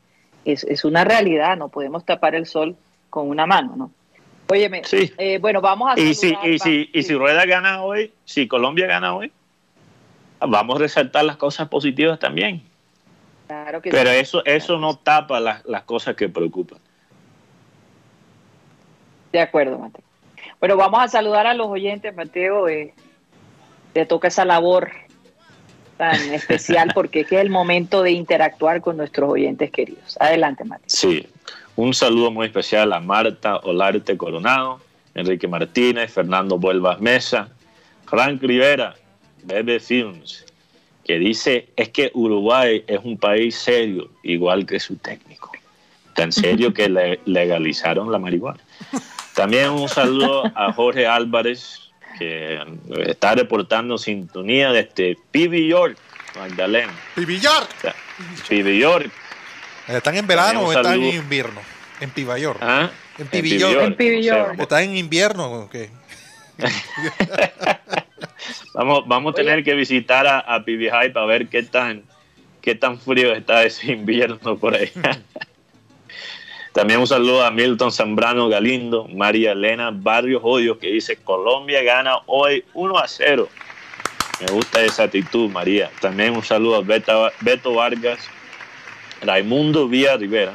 Es, es una realidad, no podemos tapar el sol con una mano, ¿no? Óyeme, eh, bueno, vamos a... Y si, y, si, y si Rueda gana hoy, si Colombia gana hoy, vamos a resaltar las cosas positivas también. Pero eso, eso no tapa las, cosas que preocupan. De acuerdo, Mateo. Bueno, vamos a saludar a los oyentes, Mateo. Eh, te toca esa labor tan especial porque es el momento de interactuar con nuestros oyentes queridos. Adelante, Mateo. Sí, un saludo muy especial a Marta Olarte Coronado, Enrique Martínez, Fernando Vuelvas Mesa, Frank Rivera, Bebe Films, que dice es que Uruguay es un país serio, igual que su técnico. Tan serio que le legalizaron la marihuana. También un saludo a Jorge Álvarez, que está reportando sintonía desde Pibi York, Magdalena. Pibi York. Pibi York. ¿Están en verano o están en invierno? En Piba York. ¿Ah? En Pibi York. ¿Están en invierno o qué? vamos, vamos a tener que visitar a, a para ver qué tan, qué tan frío está ese invierno por ahí. También un saludo a Milton Zambrano Galindo, María Elena Barrios Odios, que dice Colombia gana hoy 1 a 0. Me gusta esa actitud, María. También un saludo a Beto Vargas, Raimundo Vía Rivera,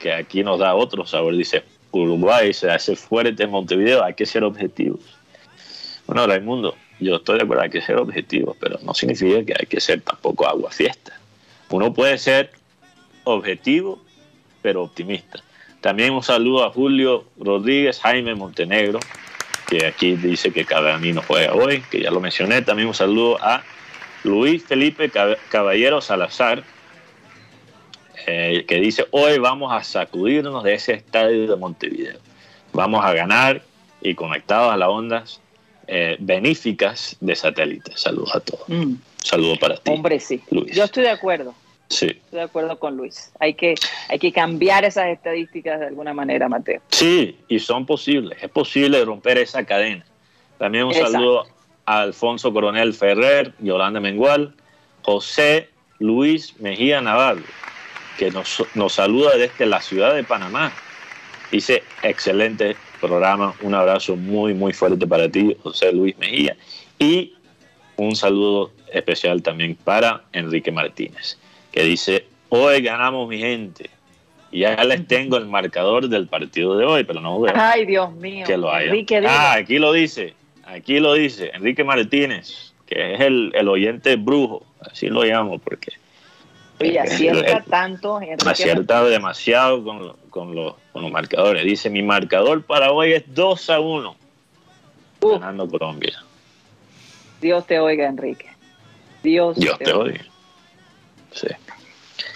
que aquí nos da otro sabor. Dice, Uruguay se hace fuerte en Montevideo, hay que ser objetivos. Bueno, Raimundo, yo estoy de acuerdo, hay que ser objetivos, pero no significa que hay que ser tampoco agua fiesta. Uno puede ser objetivo, pero optimista. También un saludo a Julio Rodríguez, Jaime Montenegro, que aquí dice que no juega hoy, que ya lo mencioné. También un saludo a Luis Felipe Caballero Salazar, eh, que dice, hoy vamos a sacudirnos de ese estadio de Montevideo. Vamos a ganar y conectados a las ondas eh, benéficas de satélites. Saludos a todos. Mm. Saludos para ti. Hombre, sí. Yo estoy de acuerdo. Sí. Estoy de acuerdo con Luis. Hay que, hay que cambiar esas estadísticas de alguna manera, Mateo. Sí, y son posibles. Es posible romper esa cadena. También un saludo a Alfonso Coronel Ferrer, Yolanda Mengual, José Luis Mejía Navarro, que nos, nos saluda desde la ciudad de Panamá. Dice, excelente programa. Un abrazo muy, muy fuerte para ti, José Luis Mejía. Y un saludo especial también para Enrique Martínez, que dice, hoy ganamos mi gente. Y ya les tengo el marcador del partido de hoy, pero no veo. Ay, Dios mío. Que lo haya. ah, aquí lo dice, aquí lo dice, Enrique Martínez, que es el, el oyente brujo, así lo llamo, porque Oye, acierta tanto. acierta demasiado con, con, los, con, los, marcadores. Dice, mi marcador para hoy es 2 a 1. ganando Colombia. Dios te oiga, Enrique. Dios, Dios te, oiga. Sí.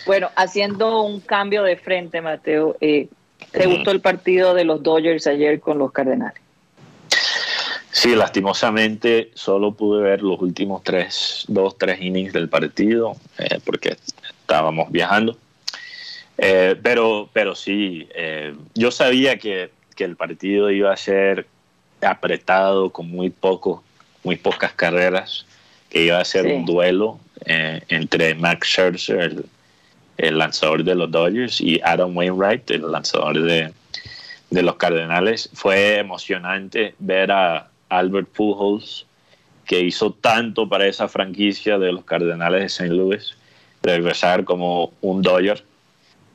Bueno, haciendo un cambio de frente, Mateo, eh, ¿te gustó el partido de los Dodgers ayer con los Cardenales? Sí, lastimosamente solo pude ver los últimos tres, dos, tres innings del partido, eh, porque estábamos viajando. Eh, pero, pero sí, eh, yo sabía que, que, el partido iba a ser apretado con muy poco, muy pocas carreras, que iba a ser un duelo eh, entre Max Scherzer, el, el, lanzador de los Dodgers, y Adam Wainwright, el lanzador de, de los Cardenales. Fue emocionante ver a Albert Pujols, que hizo tanto para esa franquicia de los Cardenales de St. Louis regresar como un Dodger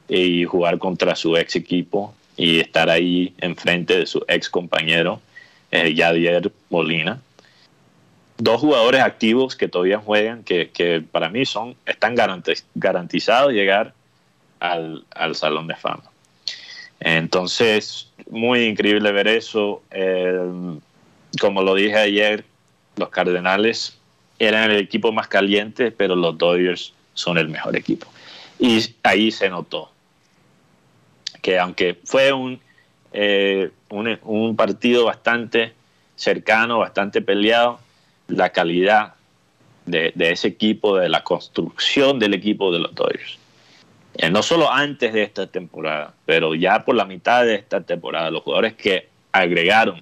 y jugar contra su ex equipo y estar ahí enfrente de su ex compañero eh, Yadier Molina. Dos jugadores activos que todavía juegan, que, para mí son, están garantizados llegar al, Salón de Fama. Entonces, muy increíble ver eso. Eh, como lo dije ayer, los Cardenales eran el equipo más caliente, pero los Dodgers son el mejor equipo. Y ahí se notó que aunque fue un, eh, un, partido bastante cercano, bastante peleado, la calidad de, ese equipo, de la construcción del equipo de los Dodgers, eh, no solo antes de esta temporada, pero ya por la mitad de esta temporada, los jugadores que agregaron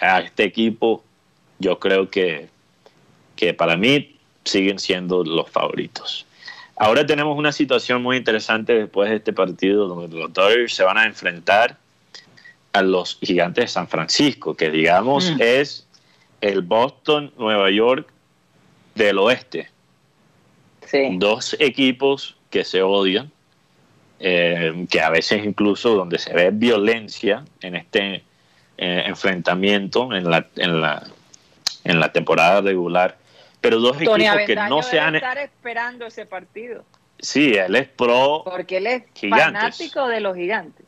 a este equipo, yo creo que, que para mí siguen siendo los favoritos. Ahora tenemos una situación muy interesante después de este partido donde los Dodgers se van a enfrentar a los gigantes de San Francisco, que digamos mm. es el Boston, Nueva York del oeste. Dos equipos que se odian, eh, que a veces incluso donde se ve violencia en este eh, enfrentamiento en la, en, la, en la temporada regular pero dos equipos que no se han estar esperando ese partido. Sí, él es pro. Porque él es fanático de los gigantes.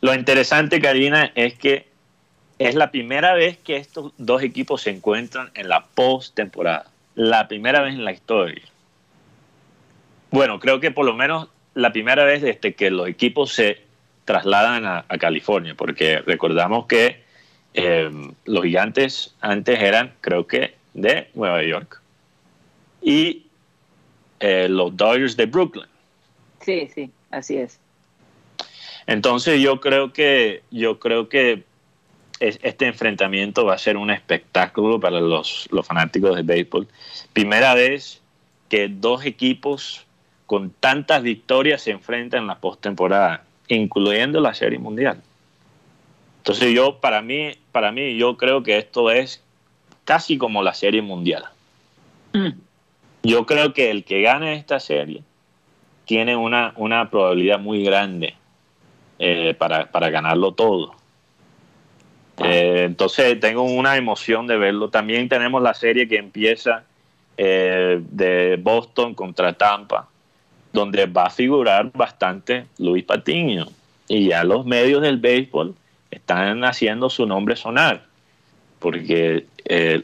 Lo interesante, Karina, es que es la primera vez que estos dos equipos se encuentran en la post-temporada. La primera vez en la historia. Bueno, creo que por lo menos la primera vez desde que los equipos se trasladan a, California, porque recordamos que eh, los gigantes antes eran, creo que, de Nueva York. Y eh, los Dodgers de Brooklyn. Sí, sí, así es. Entonces yo creo que yo creo que este enfrentamiento va a ser un espectáculo para los, los fanáticos de béisbol. Primera vez que dos equipos con tantas victorias se enfrentan en la postemporada, incluyendo la Serie Mundial. Entonces yo, para mí, para mí, yo creo que esto es casi como la serie mundial. Mm. Yo creo que el que gane esta serie tiene una, una probabilidad muy grande eh, para, ganarlo todo. Eh, entonces tengo una emoción de verlo. También tenemos la serie que empieza eh, de Boston contra Tampa, donde va a figurar bastante Luis Patiño. Y ya los medios del béisbol están haciendo su nombre sonar, porque eh,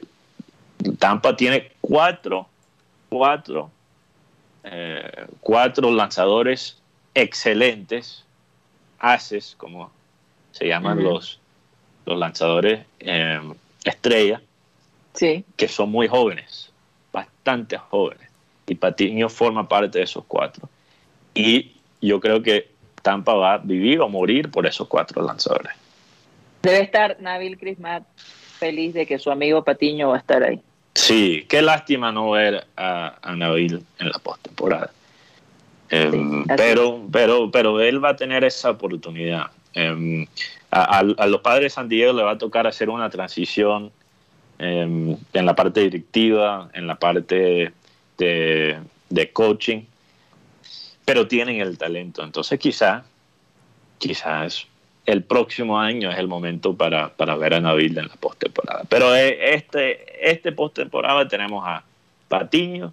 Tampa tiene cuatro, cuatro, cuatro lanzadores excelentes, haces, como se llaman los los lanzadores eh, estrella, sí. que son muy jóvenes, bastante jóvenes. Y Patiño forma parte de esos cuatro. Y yo creo que Tampa va a vivir o morir por esos cuatro lanzadores. Debe estar Nabil Crismat feliz de que su amigo Patiño va a estar ahí. Sí, qué lástima no ver a, Nabil en la postemporada. Em, pero, pero, pero él va a tener esa oportunidad. Em, a, los padres de San Diego le va a tocar hacer una transición em, en la parte directiva, en la parte de, coaching, pero tienen el talento. Entonces quizás, quizás el próximo año es el momento para, ver a Nabil en la postemporada. Pero eh, este, este postemporada tenemos a Patiño,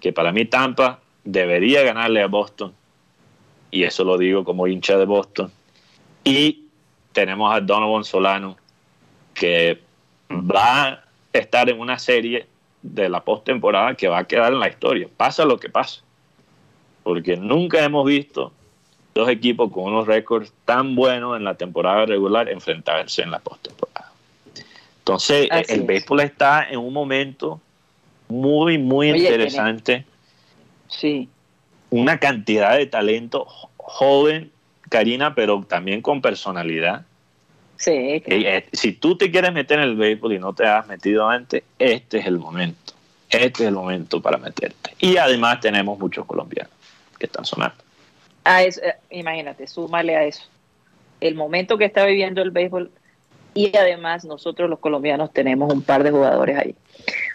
que para mí Tampa debería ganarle a Boston, y eso lo digo como hincha de Boston y tenemos a Donovan Solano, que va a estar en una serie de la postemporada que va a quedar en la historia, pasa lo que pasa. Porque nunca hemos visto dos equipos con unos récords tan buenos en la temporada regular enfrentarse en la postemporada. Entonces, el béisbol está en un momento muy, muy interesante. Sí. Una cantidad de talento joven Karina, pero también con personalidad. Sí. Eh, si tú te quieres meter en el béisbol y no te has metido antes, este es el momento. Este es el momento para meterte. Y además tenemos muchos colombianos que están sonando. Ah, es, eh, imagínate, súmale a eso. El momento que está viviendo el béisbol y además nosotros los colombianos tenemos un par de jugadores ahí.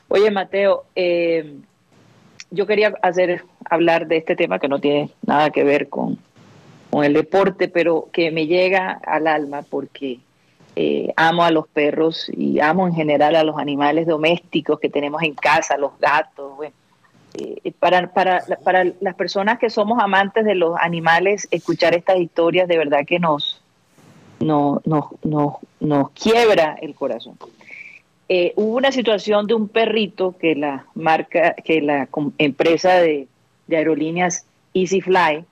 Oye, Mateo, eh, yo quería hacer hablar de este tema que no tiene nada que ver con, con el deporte, pero que me llega al alma porque eh, amo a los perros y amo en general a los animales domésticos que tenemos en casa, los gatos. Para, para, para las personas que somos amantes de los animales, escuchar estas historias de verdad que nos, nos, nos, quiebra el corazón. Eh, hubo una situación de un perrito que la marca, que la empresa de, de aerolíneas EasyFly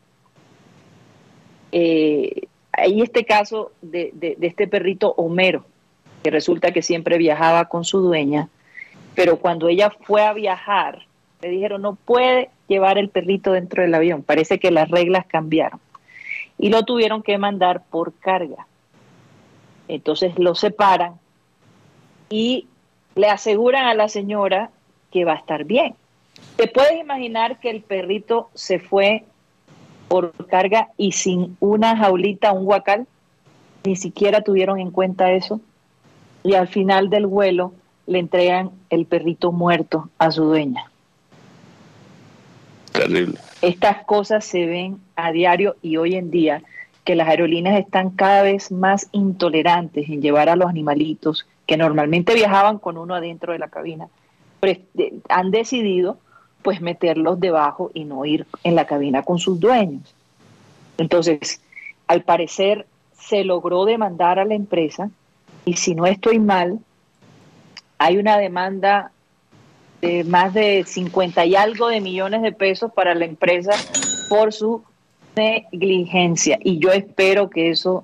eh, hay este caso de, este perrito Homero, que resulta que siempre viajaba con su dueña, pero cuando ella fue a viajar, le dijeron no puede llevar el perrito dentro del avión. Parece que las reglas cambiaron y lo tuvieron que mandar por carga. Entonces lo separan y le aseguran a la señora que va a estar bien. ¿Te puedes imaginar que el perrito se fue por carga y sin una jaulita, un guacal, ni siquiera tuvieron en cuenta eso. Y al final del vuelo le entregan el perrito muerto a su dueña. Estas cosas se ven a diario y hoy en día que las aerolíneas están cada vez más intolerantes en llevar a los animalitos que normalmente viajaban con uno adentro de la cabina, han decidido pues meterlos debajo y no ir en la cabina con sus dueños. Entonces, al parecer se logró demandar a la empresa y si no estoy mal, hay una demanda más de 50 y algo de millones de pesos para la empresa por su negligencia. Y yo espero que eso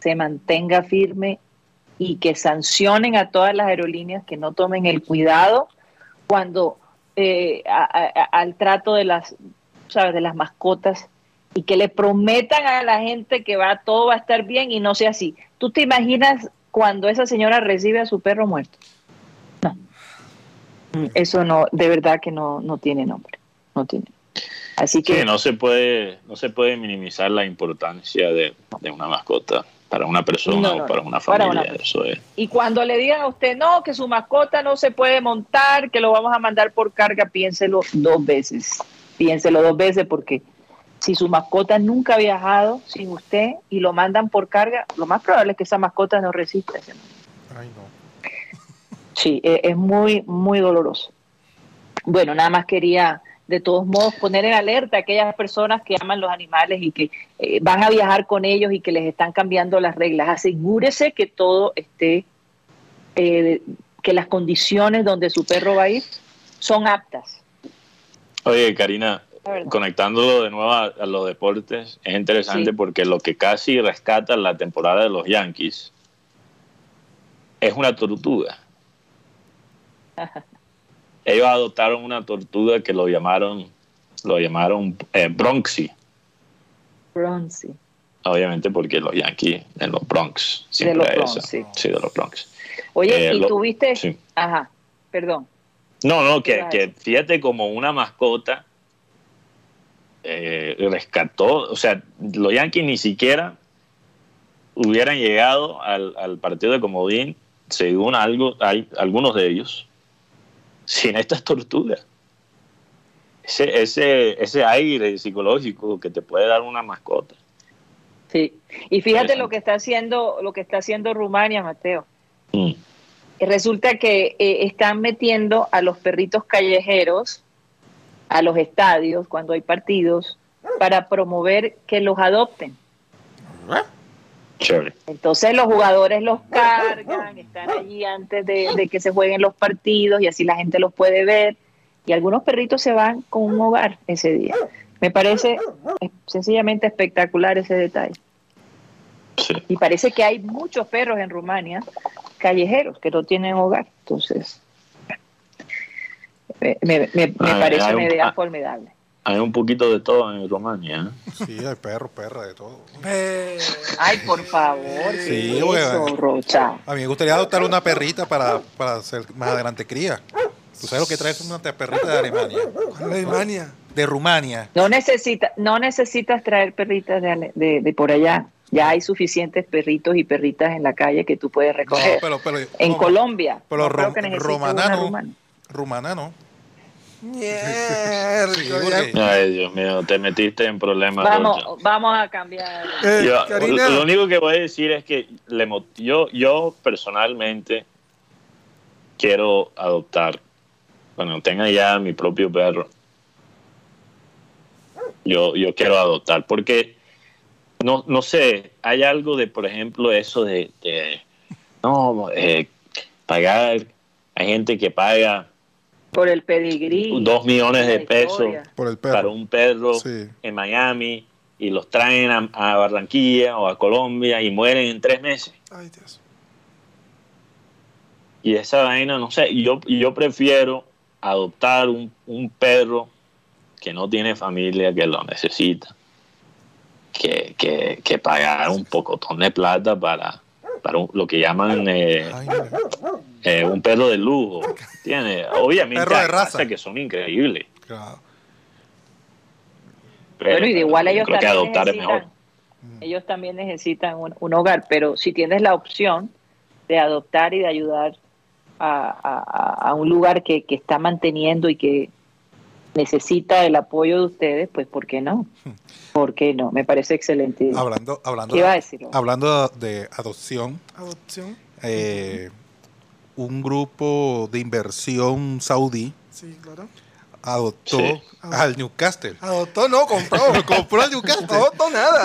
se mantenga firme y que sancionen a todas las aerolíneas que no tomen el cuidado cuando eh, al trato de las, ¿sabes? de las mascotas y que le prometan a la gente que va todo va a estar bien y no sea así. ¿Tú te imaginas cuando esa señora recibe a su perro muerto? Eso no, de verdad que no, no tiene nombre. No tiene. Así que no se puede no se puede minimizar la importancia de, de una mascota para una persona o para una familia. Y cuando le digan a usted, no, que su mascota no se puede montar, que lo vamos a mandar por carga, piénselo dos veces. Piénselo dos veces porque si su mascota nunca ha viajado sin usted y lo mandan por carga, lo más probable es que esa mascota no resista. ese Ay, no. Sí, e- es muy, muy doloroso. Bueno, nada más quería de todos modos poner en alerta a aquellas personas que aman los animales y que eh, van a viajar con ellos y que les están cambiando las reglas. Asegúrese que todo esté, eh, que las condiciones donde su perro va a ir son aptas. Oye, Karina, conectándolo de nuevo a, a los deportes, es interesante Sí. porque lo que casi rescata la temporada de los Yankees es una tortuga. Ellos adoptaron una tortuga que lo llamaron, lo llamaron eh, Bronxy, Bronzy. obviamente porque los Yankees en los Bronx, siempre los Bronx, sí. Sí, de los Bronx. Oye, Eh, y lo- tuviste, sí. ajá, perdón. No, no, ¿Qué que, que fíjate como una mascota eh, rescató, o sea, los Yankees ni siquiera hubieran llegado al, al partido de Comodín, según algo, hay algunos de ellos, sin estas tortugas. Ese, ese, ese aire psicológico que te puede dar una mascota. Sí. Y fíjate lo que está haciendo, lo que está haciendo Rumania, Mateo. Mm. Resulta que eh, están metiendo a los perritos callejeros a los estadios cuando hay partidos para promover que los adopten. Chévere. Entonces los jugadores los cargan, están allí antes de, de que se jueguen los partidos y así la gente los puede ver. Y algunos perritos se van con un hogar ese día. Me parece eh, sencillamente espectacular ese detalle. Sí. Y parece que hay muchos perros en Rumania callejeros que no tienen hogar. Entonces, me, me- me- me Ah, parece una un- idea formidable. Hay un poquito de todo en Rumania. ¿eh? Sí, hay perro, perra, de todo. Ay, por favor, Sí, ¿qué es eso. Rocha? A mí me gustaría adoptar una perrita para, para hacer más adelante cría. ¿Tú sabes lo que traes una perrita de Alemania? ¿cuál es Alemania? De Rumania. No, necesita, no necesitas traer perritas de, de, de por allá. Ya hay suficientes perritos y perritas en la calle que tú puedes No, recoger. pero, pero, en no, Colombia. pero no creo rom- que necesites romana Mierda, Ay, Dios mío, te metiste en problemas. Rocha. Vamos, vamos a cambiar. Eh, Yo- Karina, lo único que voy a decir es que le yo, yo personalmente quiero adoptar, cuando tenga ya mi propio perro, yo, yo quiero adoptar, porque no, no sé, hay algo de, por ejemplo, eso de, de, no, eh, pagar, hay gente que paga Por el pedigrí. dos millones de pesos. Por el para un perro Sí. en Miami y los traen a, a Barranquilla o a Colombia y mueren en tres meses. Ay, Dios. Y esa vaina, no sé, yo, yo prefiero adoptar un, un perro que no tiene familia, que lo necesita, que, que, que pagar un pocotón de plata para, para un- lo que llaman eh, Ay. Eh, un perro de lujo. ¿entiendes? Obviamente Perro de raza. que son increíbles. Claro. pero igual ellos creo que también adoptar es necesitan, mejor. ellos también necesitan un, un hogar, pero si tienes la opción de adoptar y de ayudar a, a- a un lugar que, que está manteniendo y que necesita el apoyo de ustedes, pues ¿por qué no? ¿Por qué no? Me parece excelente. Hablando, hablando, ¿Qué iba a decir? hablando de adopción, Adopción. eh, un grupo de inversión saudí Sí, claro. adoptó Sí. al Newcastle. Adoptó, no, compró. Compró al Newcastle No adoptó nada.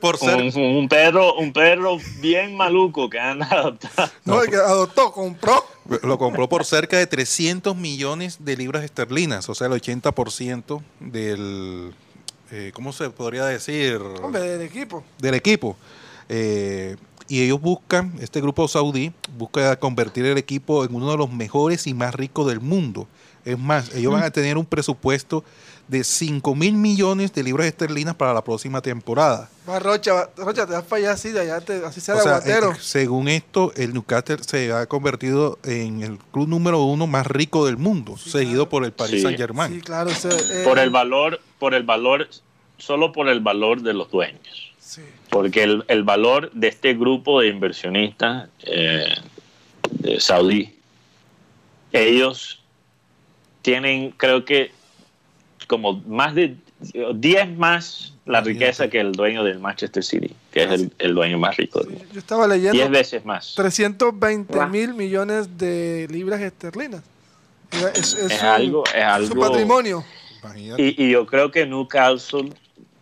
Por ser un, un perro un perro bien maluco que anda adoptado. No, el que adoptó, compró. Lo compró por cerca de 300 millones de libras esterlinas, o sea, el 80% del, eh, ¿cómo se podría decir? Hombre, del equipo. Del equipo. Eh, y ellos buscan, este grupo saudí, busca convertir el equipo en uno de los mejores y más ricos del mundo. Es más, ellos van a tener un presupuesto de 5 mil millones de libras esterlinas para la próxima temporada. Va, Rocha, va- Rocha, te vas para allá así, de allá, te, así sea O de sea, aguatero. eh, según esto, el Newcastle se ha convertido en el club número uno más rico del mundo, seguido por el Paris Sí. Saint Germain. Sí, claro. ese, eh, por el valor por el valor solo por el valor de los dueños Sí. Porque el, el valor de este grupo de inversionistas eh, de saudí ellos tienen creo que como más de 10 más la riqueza que el dueño del Manchester City, que es el, dueño más rico del mundo. yo estaba leyendo. 10 veces más. 320 mil millones de libras esterlinas. Es, algo, es algo. patrimonio. Y, y, yo creo que Newcastle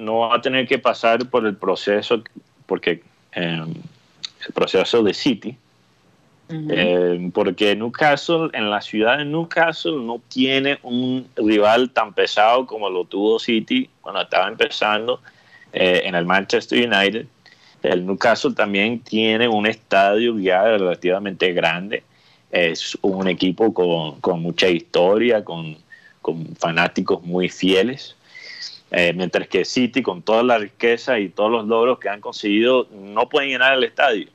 no va a tener que pasar por el proceso, porque eh, el proceso de City, eh, porque Newcastle, en la ciudad de Newcastle, no tiene un rival tan pesado como lo tuvo City cuando estaba empezando eh, en el Manchester United. El Newcastle también tiene un estadio ya relativamente grande. Es un equipo con, mucha historia, con, fanáticos muy fieles. Eh, mientras que City, con toda la riqueza y todos los logros que han conseguido, no pueden llenar el estadio.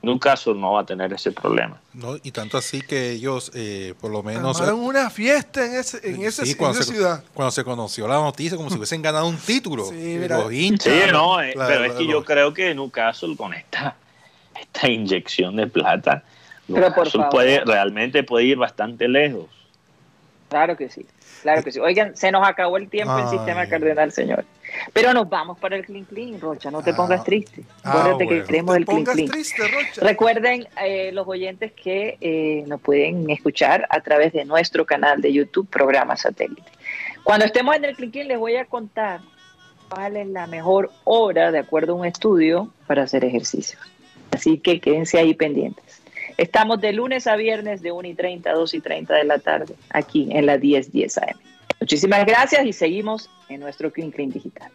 Newcastle no va a tener ese problema. No, y tanto así que ellos, eh, por lo menos. Armaron una fiesta en, ese, en, ese, esa ciudad. Cuando se conoció la noticia, como si hubiesen ganado un título. Sí, sí no, eh, pero es que yo creo que Newcastle, con esta, esta inyección de plata, Newcastle puede, realmente puede ir bastante lejos. Claro que sí. Claro que sí. Oigan, se nos acabó el tiempo en Sistema Cardenal, señor. Pero nos vamos para el Clean Clean, Rocha. No te ah. pongas triste. Ah, que creemos el Clean Clean. Recuerden, eh, los oyentes, que eh, nos pueden escuchar a través de nuestro canal de YouTube, Programa Satélite. Cuando estemos en el Clean Clean, les voy a contar cuál es la mejor hora, de acuerdo a un estudio, para hacer ejercicio. Así que quédense ahí pendientes. Estamos de lunes a viernes de 1 y 30 a 2 y 30 de la tarde, aquí en la 1010 10 AM. Muchísimas gracias y seguimos en nuestro Clean Clean Digital.